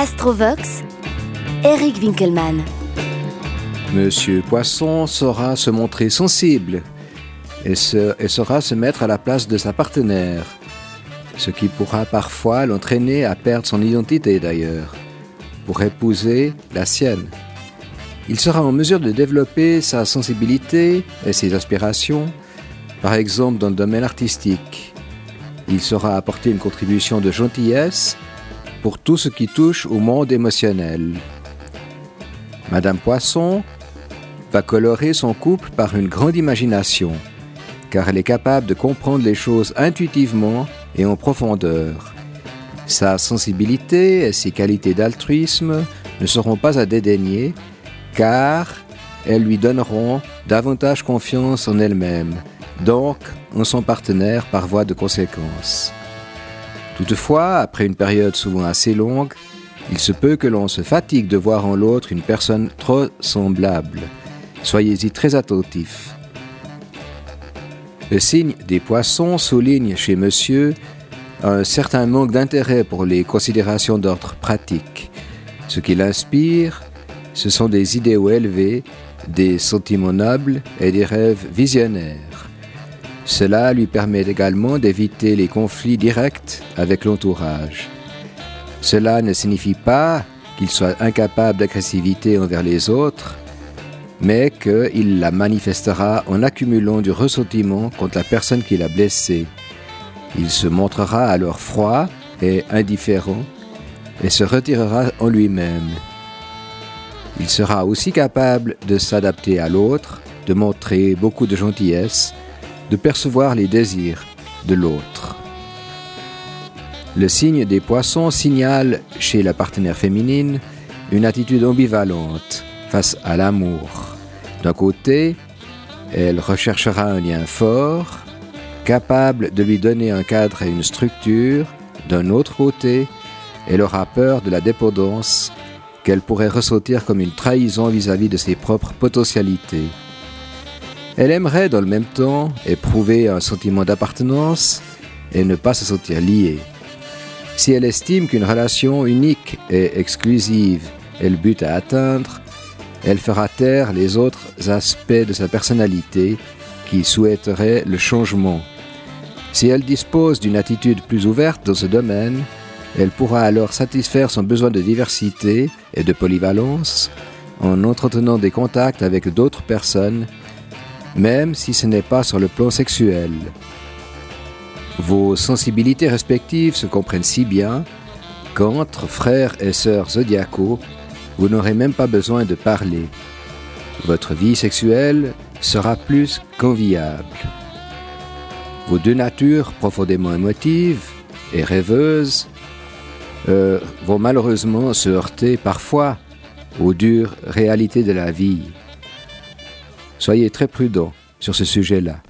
Astrovox, Eric Winkelmann. Monsieur Poisson saura se montrer sensible et, et saura se mettre à la place de sa partenaire, ce qui pourra parfois l'entraîner à perdre son identité d'ailleurs, pour épouser la sienne. Il sera en mesure de développer sa sensibilité et ses aspirations, par exemple dans le domaine artistique. Il saura apporter une contribution de gentillesse pour tout ce qui touche au monde émotionnel. Madame Poisson va colorer son couple par une grande imagination, car elle est capable de comprendre les choses intuitivement et en profondeur. Sa sensibilité et ses qualités d'altruisme ne seront pas à dédaigner, car elles lui donneront davantage confiance en elle-même, donc en son partenaire par voie de conséquence. Toutefois, après une période souvent assez longue, il se peut que l'on se fatigue de voir en l'autre une personne trop semblable. Soyez-y très attentif. Le signe des poissons souligne chez monsieur un certain manque d'intérêt pour les considérations d'ordre pratique. Ce qui l'inspire, ce sont des idéaux élevés, des sentiments nobles et des rêves visionnaires. Cela lui permet également d'éviter les conflits directs avec l'entourage. Cela ne signifie pas qu'il soit incapable d'agressivité envers les autres, mais qu'il la manifestera en accumulant du ressentiment contre la personne qui l'a blessé. Il se montrera alors froid et indifférent et se retirera en lui-même. Il sera aussi capable de s'adapter à l'autre, de montrer beaucoup de gentillesse, de percevoir les désirs de l'autre. Le signe des poissons signale chez la partenaire féminine une attitude ambivalente face à l'amour. D'un côté, elle recherchera un lien fort, capable de lui donner un cadre et une structure. D'un autre côté, elle aura peur de la dépendance qu'elle pourrait ressentir comme une trahison vis-à-vis -vis de ses propres potentialités. Elle aimerait dans le même temps éprouver un sentiment d'appartenance et ne pas se sentir liée. Si elle estime qu'une relation unique et exclusive est le but à atteindre, elle fera taire les autres aspects de sa personnalité qui souhaiteraient le changement. Si elle dispose d'une attitude plus ouverte dans ce domaine, elle pourra alors satisfaire son besoin de diversité et de polyvalence en entretenant des contacts avec d'autres personnes, même si ce n'est pas sur le plan sexuel. Vos sensibilités respectives se comprennent si bien qu'entre frères et sœurs zodiacaux, vous n'aurez même pas besoin de parler. Votre vie sexuelle sera plus qu'enviable. Vos deux natures profondément émotives et rêveuses euh, vont malheureusement se heurter parfois aux dures réalités de la vie. Soyez très prudents sur ce sujet-là.